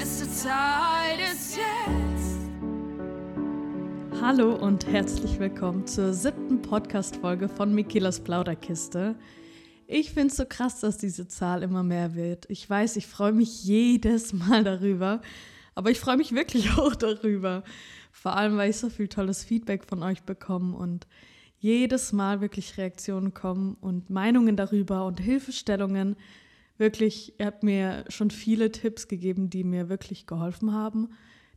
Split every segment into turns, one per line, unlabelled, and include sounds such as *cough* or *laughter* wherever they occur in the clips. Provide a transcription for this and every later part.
Beste Zeit ist jetzt.
Hallo und herzlich willkommen zur siebten Podcast-Folge von Mikilas Plauderkiste. Ich finde es so krass, dass diese Zahl immer mehr wird. Ich weiß, ich freue mich jedes Mal darüber, aber ich freue mich wirklich *laughs* auch darüber. Vor allem, weil ich so viel tolles Feedback von euch bekomme und jedes Mal wirklich Reaktionen kommen und Meinungen darüber und Hilfestellungen. Wirklich, ihr habt mir schon viele Tipps gegeben, die mir wirklich geholfen haben,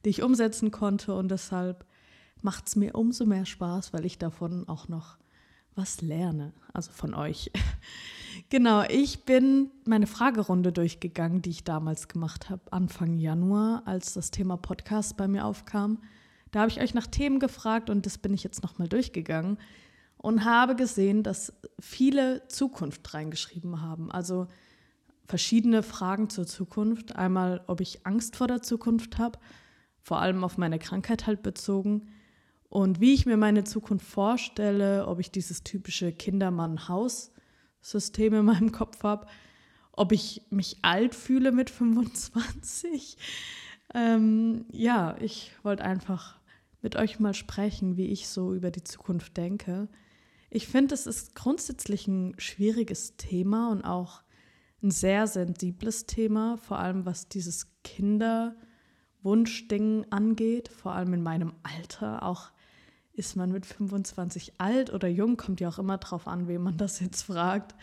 die ich umsetzen konnte und deshalb macht es mir umso mehr Spaß, weil ich davon auch noch was lerne, also von euch. *laughs* genau, ich bin meine Fragerunde durchgegangen, die ich damals gemacht habe, Anfang Januar, als das Thema Podcast bei mir aufkam. Da habe ich euch nach Themen gefragt und das bin ich jetzt nochmal durchgegangen und habe gesehen, dass viele Zukunft reingeschrieben haben. Also verschiedene Fragen zur Zukunft. Einmal, ob ich Angst vor der Zukunft habe, vor allem auf meine Krankheit halt bezogen. Und wie ich mir meine Zukunft vorstelle, ob ich dieses typische Kindermann-Haus-System in meinem Kopf habe, ob ich mich alt fühle mit 25. *laughs* Ähm, ja, ich wollte einfach mit euch mal sprechen, wie ich so über die Zukunft denke. Ich finde, es ist grundsätzlich ein schwieriges Thema und auch ein sehr sensibles Thema, vor allem was dieses Kinderwunschding angeht, vor allem in meinem Alter. Auch ist man mit 25 alt oder jung, kommt ja auch immer drauf an, wem man das jetzt fragt.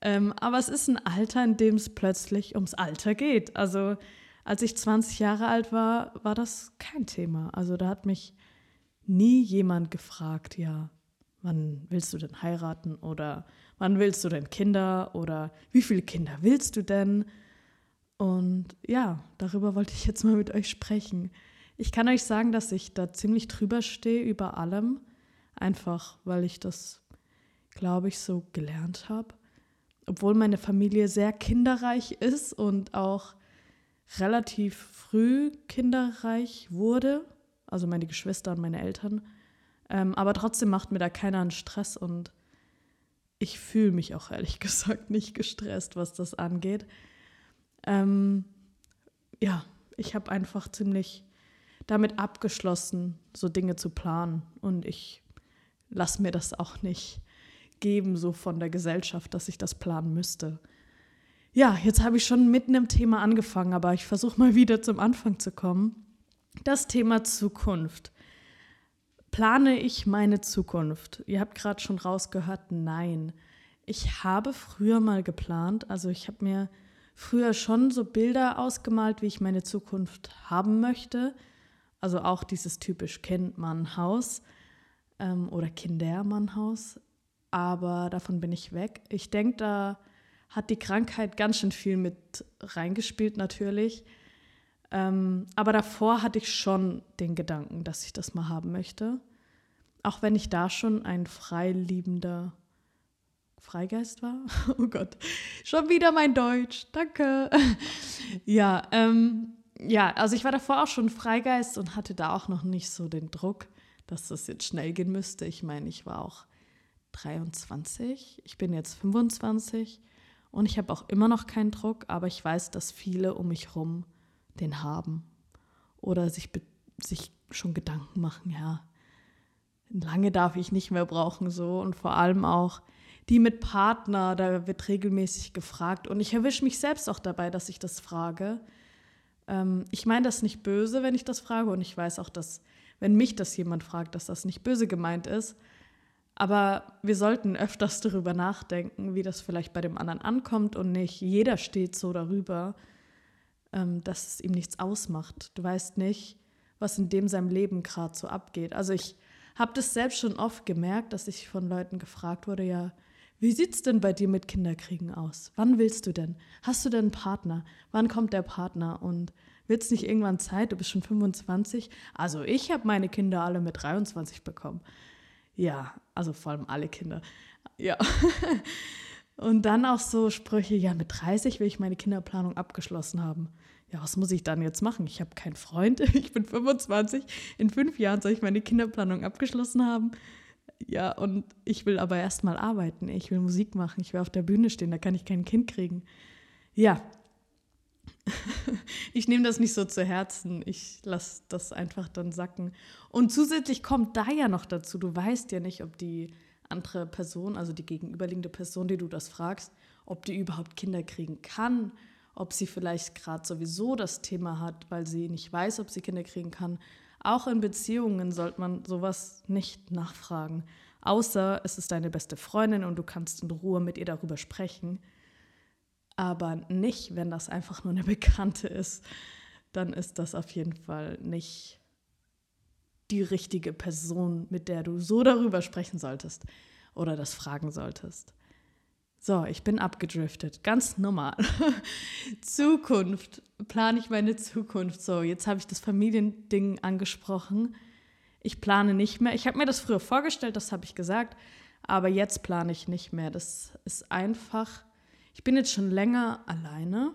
Ähm, aber es ist ein Alter, in dem es plötzlich ums Alter geht. Also als ich 20 Jahre alt war, war das kein Thema. Also da hat mich nie jemand gefragt, ja, wann willst du denn heiraten oder wann willst du denn Kinder oder wie viele Kinder willst du denn? Und ja, darüber wollte ich jetzt mal mit euch sprechen. Ich kann euch sagen, dass ich da ziemlich drüber stehe über allem, einfach weil ich das, glaube ich, so gelernt habe. Obwohl meine Familie sehr kinderreich ist und auch relativ früh kinderreich wurde, also meine Geschwister und meine Eltern. Ähm, aber trotzdem macht mir da keiner einen Stress und ich fühle mich auch ehrlich *laughs* gesagt nicht gestresst, was das angeht. Ähm, ja, ich habe einfach ziemlich damit abgeschlossen, so Dinge zu planen. Und ich lasse mir das auch nicht geben, so von der Gesellschaft, dass ich das planen müsste. Ja, jetzt habe ich schon mitten im Thema angefangen, aber ich versuche mal wieder zum Anfang zu kommen. Das Thema Zukunft. Plane ich meine Zukunft? Ihr habt gerade schon rausgehört, nein. Ich habe früher mal geplant, also ich habe mir früher schon so Bilder ausgemalt, wie ich meine Zukunft haben möchte. Also auch dieses typisch Kind-Mann-Haus ähm, oder Kindermann-Haus. Aber davon bin ich weg. Ich denke, da hat die Krankheit ganz schön viel mit reingespielt natürlich. Ähm, aber davor hatte ich schon den Gedanken, dass ich das mal haben möchte. Auch wenn ich da schon ein freiliebender Freigeist war. *laughs* Oh Gott, schon wieder mein Deutsch. Danke. *laughs* ja, ähm, ja, also ich war davor auch schon Freigeist und hatte da auch noch nicht so den Druck, dass das jetzt schnell gehen müsste. Ich meine, ich war auch 23, ich bin jetzt 25 und ich habe auch immer noch keinen Druck, aber ich weiß, dass viele um mich herum den haben. Oder sich, sich schon Gedanken machen, ja, lange darf ich nicht mehr brauchen so. Und vor allem auch die mit Partner, da wird regelmäßig gefragt. Und ich erwische mich selbst auch dabei, dass ich das frage. Ähm, ich meine das nicht böse, wenn ich das frage. Und ich weiß auch, dass wenn mich das jemand fragt, dass das nicht böse gemeint ist. Aber wir sollten öfters darüber nachdenken, wie das vielleicht bei dem anderen ankommt und nicht jeder steht so darüber, dass es ihm nichts ausmacht. Du weißt nicht, was in dem seinem Leben gerade so abgeht. Also ich habe das selbst schon oft gemerkt, dass ich von Leuten gefragt wurde, ja, wie sieht's denn bei dir mit Kinderkriegen aus? Wann willst du denn? Hast du denn einen Partner? Wann kommt der Partner? Und wird es nicht irgendwann Zeit? Du bist schon 25. Also ich habe meine Kinder alle mit 23 bekommen. Ja, also vor allem alle Kinder. Ja. *laughs* Und dann auch so Sprüche, ja, mit 30 will ich meine Kinderplanung abgeschlossen haben. Ja, was muss ich dann jetzt machen? Ich habe keinen Freund, *laughs* ich bin 25. In fünf Jahren soll ich meine Kinderplanung abgeschlossen haben. Ja, und ich will aber erstmal arbeiten. Ich will Musik machen. Ich will auf der Bühne stehen. Da kann ich kein Kind kriegen. Ja. *laughs* ich nehme das nicht so zu Herzen. Ich lasse das einfach dann sacken. Und zusätzlich kommt da ja noch dazu, du weißt ja nicht, ob die andere Person, also die gegenüberliegende Person, die du das fragst, ob die überhaupt Kinder kriegen kann, ob sie vielleicht gerade sowieso das Thema hat, weil sie nicht weiß, ob sie Kinder kriegen kann. Auch in Beziehungen sollte man sowas nicht nachfragen, außer es ist deine beste Freundin und du kannst in Ruhe mit ihr darüber sprechen. Aber nicht, wenn das einfach nur eine *laughs* Bekannte ist, dann ist das auf jeden Fall nicht die richtige Person, mit der du so darüber sprechen solltest oder das fragen solltest. So, ich bin abgedriftet, ganz normal. *laughs* Zukunft, plane ich meine Zukunft. So, jetzt habe ich das Familiending angesprochen. Ich plane nicht mehr. Ich habe mir das früher vorgestellt, das habe ich gesagt, aber jetzt plane ich nicht mehr. Das ist einfach, ich bin jetzt schon länger alleine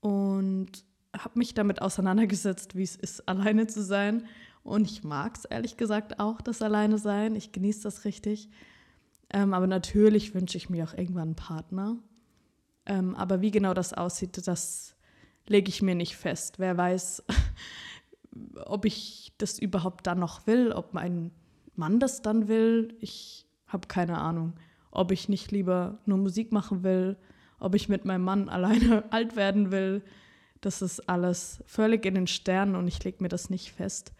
und habe mich damit auseinandergesetzt, wie es ist, *laughs* alleine zu sein. Und ich mag es ehrlich gesagt auch, das Alleine sein. Ich genieße das richtig. Ähm, aber natürlich wünsche ich mir auch irgendwann einen Partner. Ähm, aber wie genau das aussieht, das lege ich mir nicht fest. Wer weiß, *laughs* ob ich das überhaupt dann noch will, ob mein Mann das dann will. Ich habe keine Ahnung. Ob ich nicht lieber nur Musik machen will, ob ich mit meinem Mann *laughs* alleine alt werden will. Das ist alles völlig in den Sternen und ich lege mir das nicht fest.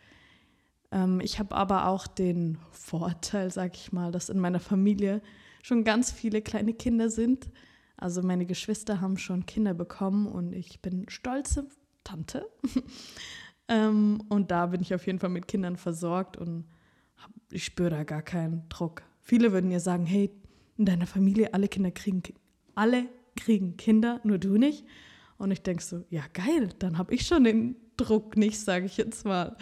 Ähm, ich habe aber auch den Vorteil, sag ich mal, dass in meiner Familie schon ganz viele kleine Kinder sind. Also meine Geschwister haben schon Kinder bekommen und ich bin stolze Tante. *laughs* ähm, und da bin ich auf jeden Fall mit Kindern versorgt und ich spüre da gar keinen Druck. Viele würden ja sagen, hey, in deiner Familie alle Kinder kriegen alle kriegen Kinder, nur du nicht. Und ich denke so, ja geil, dann habe ich schon den Druck nicht, sage ich jetzt mal.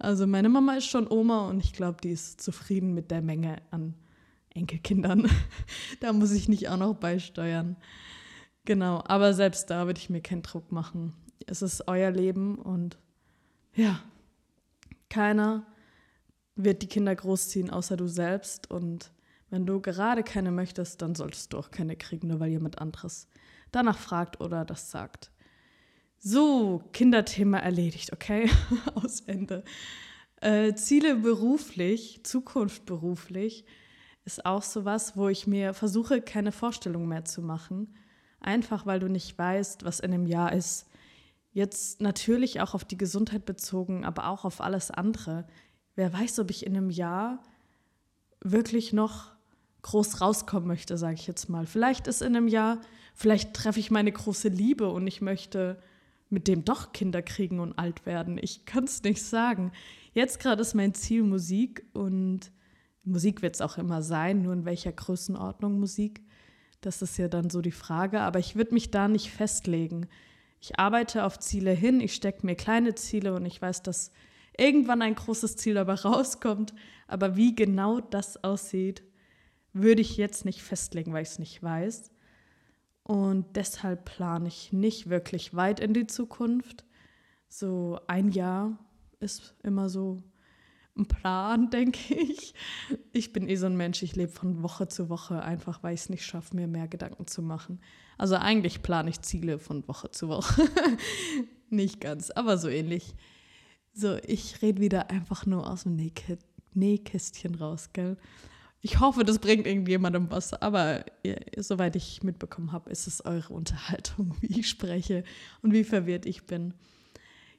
Also meine Mama ist schon Oma und ich glaube, die ist zufrieden mit der Menge an Enkelkindern. *laughs* da muss ich nicht auch noch beisteuern. Genau, aber selbst da würde ich mir keinen Druck machen. Es ist euer Leben und ja, keiner wird die Kinder großziehen, außer du selbst. Und wenn du gerade keine möchtest, dann solltest du auch keine kriegen, nur weil jemand anderes danach fragt oder das sagt. So, Kinderthema erledigt, okay? *laughs* Aus Ende. Äh, Ziele beruflich, Zukunft beruflich, ist auch sowas, wo ich mir versuche, keine Vorstellung mehr zu machen. Einfach weil du nicht weißt, was in einem Jahr ist. Jetzt natürlich auch auf die Gesundheit bezogen, aber auch auf alles andere. Wer weiß, ob ich in einem Jahr wirklich noch groß rauskommen möchte, sage ich jetzt mal. Vielleicht ist in einem Jahr, vielleicht treffe ich meine große Liebe und ich möchte mit dem doch Kinder kriegen und alt werden. Ich kann es nicht sagen. Jetzt gerade ist mein Ziel Musik und Musik wird es auch immer sein, nur in welcher Größenordnung Musik. Das ist ja dann so die Frage, aber ich würde mich da nicht festlegen. Ich arbeite auf Ziele hin, ich stecke mir kleine Ziele und ich weiß, dass irgendwann ein großes Ziel dabei *laughs* rauskommt. Aber wie genau das aussieht, würde ich jetzt nicht festlegen, weil ich es nicht weiß. Und deshalb plane ich nicht wirklich weit in die Zukunft. So ein Jahr ist immer so ein Plan, *laughs* denke ich. Ich bin eh so ein Mensch, ich lebe von Woche zu Woche, einfach weil ich es nicht schaffe, mir mehr Gedanken zu machen. Also eigentlich plane ich Ziele von Woche zu Woche. *laughs* nicht ganz, aber so ähnlich. So, ich rede wieder einfach nur aus dem Nähkästchen raus, gell? Ich hoffe, das bringt irgendjemandem was, aber ja, soweit ich mitbekommen habe, ist es eure Unterhaltung, *laughs* wie ich spreche und wie verwirrt ich bin.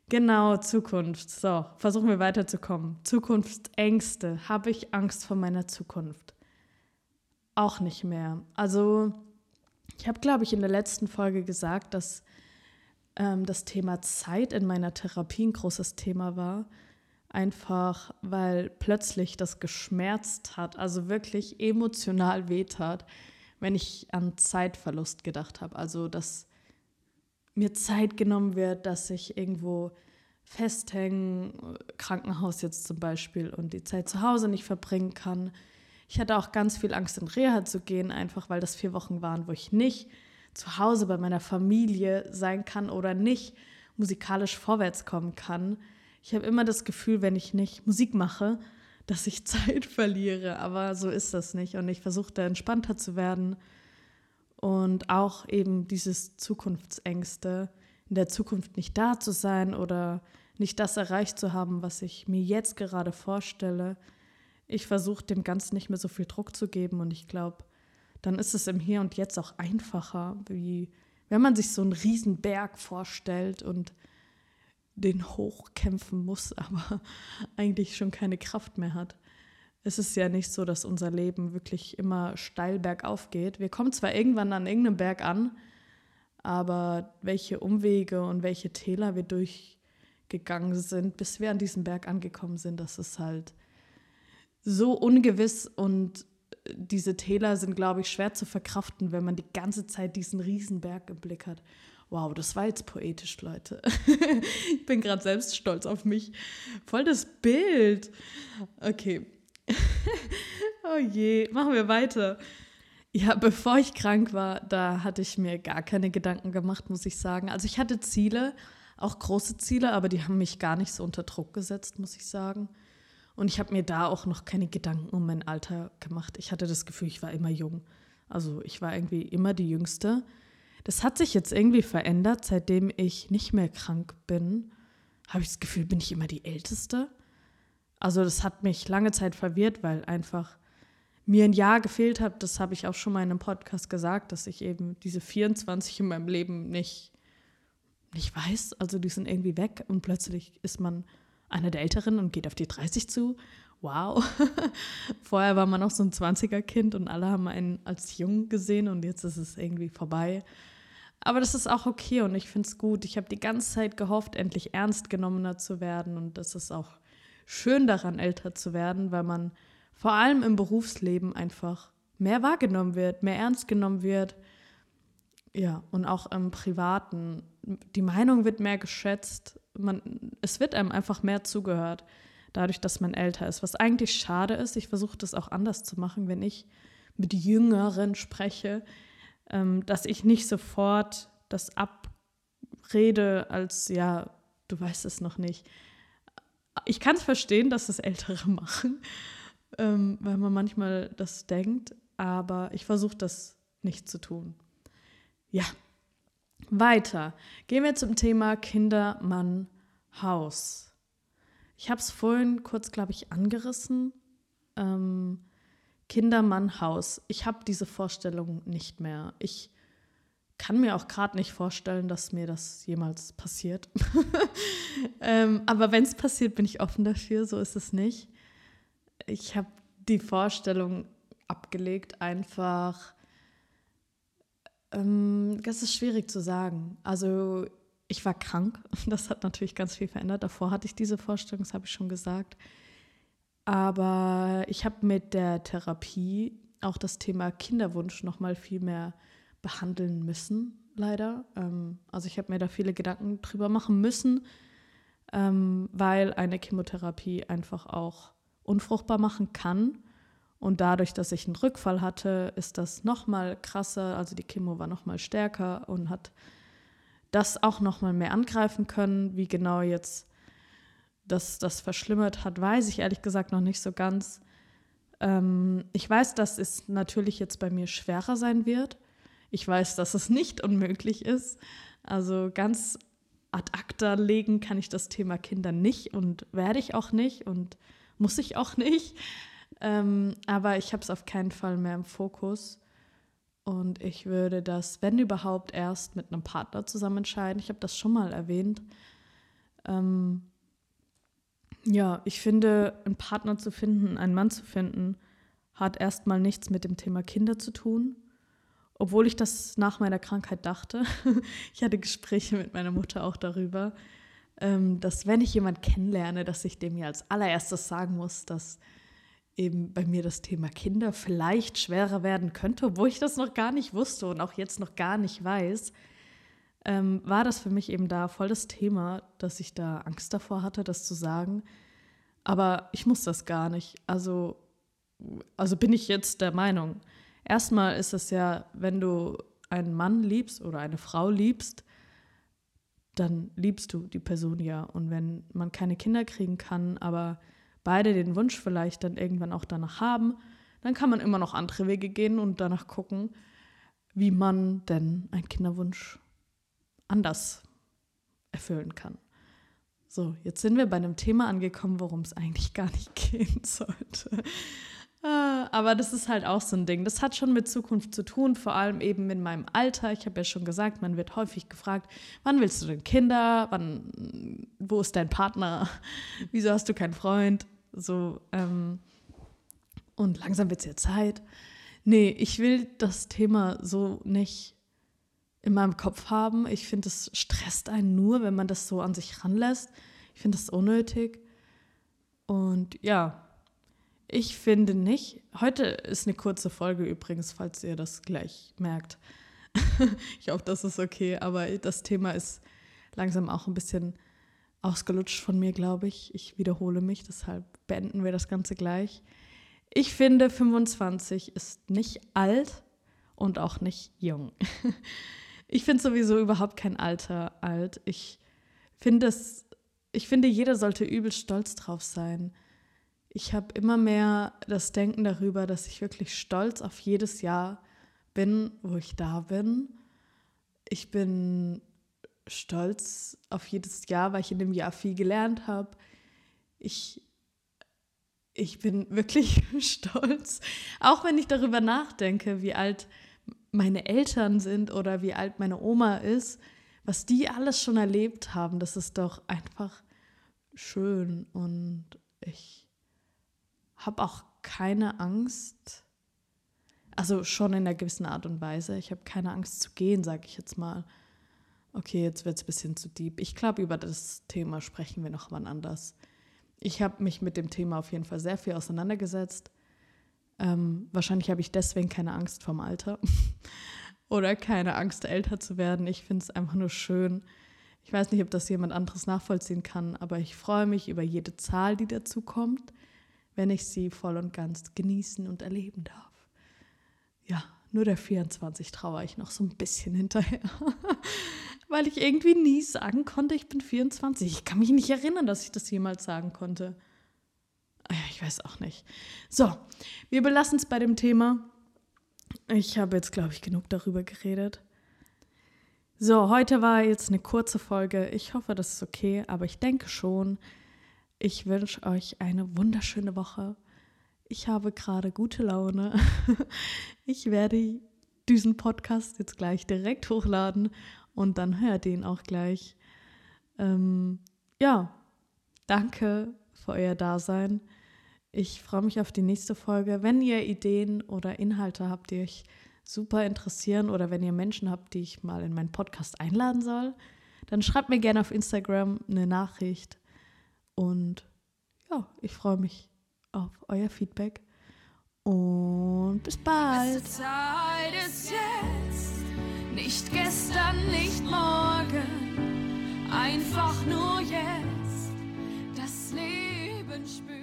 Genau, Zukunft. So, versuchen wir weiterzukommen. Zukunftsängste. Habe ich Angst vor meiner Zukunft? Auch nicht mehr. Also, ich habe, glaube ich, in der letzten Folge gesagt, dass ähm, das Thema Zeit in meiner Therapie ein großes Thema war einfach weil plötzlich das geschmerzt hat, also wirklich emotional wehtat, wenn ich an Zeitverlust gedacht habe. Also, dass mir Zeit genommen wird, dass ich irgendwo festhänge, Krankenhaus jetzt zum Beispiel, und die Zeit zu Hause nicht verbringen kann. Ich hatte auch ganz viel Angst, in Reha zu gehen, einfach weil das vier Wochen waren, wo ich nicht zu Hause bei meiner Familie sein kann oder nicht musikalisch vorwärts kommen kann ich habe immer das Gefühl, wenn ich nicht Musik mache, dass ich *laughs* Zeit verliere. Aber so ist das nicht. Und ich versuche da entspannter zu werden. Und auch eben dieses Zukunftsängste in der Zukunft nicht da zu sein oder nicht das erreicht zu haben, was ich mir jetzt gerade vorstelle. Ich versuche dem Ganzen nicht mehr so viel Druck zu geben und ich glaube, dann ist es im Hier und Jetzt auch einfacher, wie wenn man sich so einen riesen Berg vorstellt und den hochkämpfen muss, *laughs* aber eigentlich schon keine Kraft mehr hat. Es ist ja nicht so, dass unser Leben wirklich immer steil bergauf geht. Wir kommen zwar irgendwann an irgendeinem Berg an, aber welche Umwege und welche Täler wir durchgegangen sind, bis wir an diesem Berg angekommen sind, das ist halt so ungewiss und diese Täler sind, glaube ich, schwer zu verkraften, wenn man die ganze Zeit diesen Riesenberg im Blick hat. Wow, das war jetzt poetisch, Leute. *laughs* ich bin gerade selbst stolz auf mich. Voll das Bild. Okay. *laughs* oh je, machen wir weiter. Ja, bevor ich krank war, da hatte ich mir gar keine Gedanken gemacht, muss ich sagen. Also ich hatte Ziele, auch große Ziele, aber die haben mich gar nicht so unter Druck gesetzt, muss ich sagen. Und ich habe mir da auch noch keine Gedanken um mein Alter gemacht. Ich hatte das Gefühl, ich war immer jung. Also ich war irgendwie immer die Jüngste. Das hat sich jetzt irgendwie verändert, seitdem ich nicht mehr krank bin. Habe ich das Gefühl, bin ich immer die Älteste. Also das hat mich lange Zeit verwirrt, weil einfach mir ein Jahr gefehlt hat. Das habe ich auch schon mal in einem Podcast gesagt, dass ich eben diese 24 in meinem Leben nicht, nicht weiß. Also die sind irgendwie weg und plötzlich ist man einer der Älteren und geht auf die 30 zu. Wow. *laughs* Vorher war man noch so ein 20er-Kind und alle haben einen als jung gesehen und jetzt ist es irgendwie vorbei. Aber das ist auch okay und ich finde es gut. Ich habe die ganze Zeit gehofft, endlich ernst genommener zu werden und das ist auch schön daran, älter zu werden, weil man vor allem im Berufsleben einfach mehr wahrgenommen wird, mehr ernst genommen wird. Ja, und auch im Privaten. Die Meinung wird mehr geschätzt. Man, es wird einem einfach mehr zugehört, dadurch, dass man älter ist. Was eigentlich schade ist, ich versuche das auch anders zu machen, wenn ich mit Jüngeren spreche, ähm, dass ich nicht sofort das abrede als, ja, du weißt es noch nicht. Ich kann es verstehen, dass das Ältere *laughs* machen, ähm, weil man manchmal das denkt, aber ich versuche das nicht zu tun. Ja, weiter. Gehen wir zum Thema Kinder, Mann, Haus. Ich habe es vorhin kurz, glaube ich, angerissen. Ähm, Kinder, Mann, Haus. Ich habe diese Vorstellung nicht mehr. Ich kann mir auch gerade nicht vorstellen, dass mir das jemals passiert. *laughs* ähm, aber wenn es passiert, bin ich offen dafür. So ist es nicht. Ich habe die Vorstellung abgelegt, einfach. Ähm, das ist schwierig zu sagen. Also ich war krank. *laughs* Das hat natürlich ganz viel verändert. Davor hatte ich diese Vorstellung, das habe ich schon gesagt. Aber ich habe mit der Therapie auch das Thema Kinderwunsch noch mal viel mehr behandeln müssen, leider. Ähm, also ich habe mir da viele Gedanken drüber machen müssen, ähm, weil eine Chemotherapie einfach auch unfruchtbar machen kann. Und dadurch, dass ich einen Rückfall hatte, ist das noch mal krasser. Also die Chemo war noch mal stärker und hat das auch noch mal mehr angreifen können. Wie genau jetzt dass das verschlimmert hat, weiß ich ehrlich gesagt noch nicht so ganz. Ähm, ich weiß, dass es natürlich jetzt bei mir schwerer sein wird. Ich weiß, dass es nicht unmöglich ist. Also ganz ad acta legen kann ich das Thema Kinder nicht und werde ich auch nicht und muss ich auch nicht. Ähm, aber ich habe es auf keinen Fall mehr im Fokus. Und ich würde das, wenn überhaupt, erst mit einem Partner zusammen entscheiden. Ich habe das schon mal erwähnt. Ähm, ja, ich finde, einen Partner zu finden, einen Mann zu finden, hat erstmal nichts mit dem Thema Kinder zu tun. Obwohl ich das nach meiner Krankheit dachte. *laughs* ich hatte Gespräche mit meiner Mutter auch darüber, ähm, dass wenn ich jemanden kennenlerne, dass ich dem ja als allererstes sagen muss, dass eben bei mir das Thema Kinder vielleicht schwerer werden könnte, obwohl ich das noch gar nicht wusste und auch jetzt noch gar nicht weiß ähm, war das für mich eben da voll das Thema, dass ich da Angst davor hatte, das zu sagen. Aber ich muss das gar nicht. Also, also bin ich jetzt der Meinung. Erstmal ist es ja, wenn du einen Mann liebst oder eine Frau liebst, dann liebst du die Person ja. Und wenn man keine Kinder kriegen kann, aber beide den Wunsch vielleicht dann irgendwann auch danach haben, dann kann man immer noch andere Wege gehen und danach gucken, wie man denn einen Kinderwunsch anders erfüllen kann. So, jetzt sind wir bei einem Thema angekommen, worum es eigentlich *laughs* gar nicht gehen sollte. Ah, aber das ist halt auch so ein Ding. Das hat schon mit Zukunft zu tun, vor allem eben in meinem Alter. Ich habe ja schon gesagt, man wird häufig gefragt, wann willst du denn Kinder? Wann, wo ist dein Partner? *laughs* Wieso hast du keinen Freund? So, ähm, und langsam wird es ja Zeit. Nee, ich will das Thema so nicht in meinem Kopf haben. Ich finde, es stresst einen nur, wenn man das so an sich ranlässt. Ich finde das unnötig. Und ja, ich finde nicht. Heute ist eine kurze Folge übrigens, falls ihr das gleich merkt. *laughs* ich hoffe, das ist okay, aber das Thema ist langsam auch ein bisschen ausgelutscht von mir, glaube ich. Ich wiederhole mich, deshalb beenden wir das Ganze gleich. Ich finde, 25 ist nicht alt und auch nicht jung. *laughs* ich finde sowieso überhaupt kein Alter alt. Ich finde es, ich finde, jeder sollte übel stolz drauf sein ich habe immer mehr das Denken darüber, dass ich wirklich stolz auf jedes Jahr bin, wo ich da bin. Ich bin stolz auf jedes Jahr, weil ich in dem Jahr viel gelernt habe. Ich, ich bin wirklich *laughs* stolz, auch wenn ich darüber nachdenke, wie alt meine Eltern sind oder wie alt meine Oma ist, was die alles schon erlebt haben. Das ist doch einfach schön und ich habe auch keine Angst. Also schon in einer gewissen Art und Weise. Ich habe keine Angst zu gehen, sage ich jetzt mal. Okay, jetzt wird es ein bisschen zu deep. Ich glaube, über das Thema sprechen wir noch wann anders. Ich habe mich mit dem Thema auf jeden Fall sehr viel auseinandergesetzt. Ähm, wahrscheinlich habe ich deswegen keine Angst vorm Alter *laughs* oder keine Angst, älter zu werden. Ich finde es einfach nur schön. Ich weiß nicht, ob das jemand anderes nachvollziehen kann, aber ich freue mich über jede Zahl, die dazu kommt wenn ich sie voll und ganz genießen und erleben darf. Ja, nur der 24 trauere ich noch so ein bisschen hinterher, *laughs* weil ich irgendwie nie sagen konnte, ich bin 24. Ich kann mich nicht erinnern, dass ich das jemals sagen konnte. Ah ich weiß auch nicht. So, wir belassen es bei dem Thema. Ich habe jetzt, glaube ich, genug darüber geredet. So, heute war jetzt eine kurze Folge. Ich hoffe, das ist okay, aber ich denke schon, ich wünsche euch eine wunderschöne Woche. Ich habe gerade gute Laune. *laughs* Ich werde diesen Podcast jetzt gleich direkt hochladen und dann hört ihr ihn auch gleich. Ähm, ja, danke für euer Dasein. Ich freue mich auf die nächste Folge. Wenn ihr Ideen oder Inhalte habt, die euch super interessieren oder wenn ihr Menschen habt, die ich mal in meinen Podcast einladen soll, dann schreibt mir gerne auf Instagram eine Nachricht und ja, ich freue mich auf euer Feedback. Und bis bald.
Zeit ist jetzt, nicht gestern, nicht morgen, einfach nur jetzt das Leben spüren.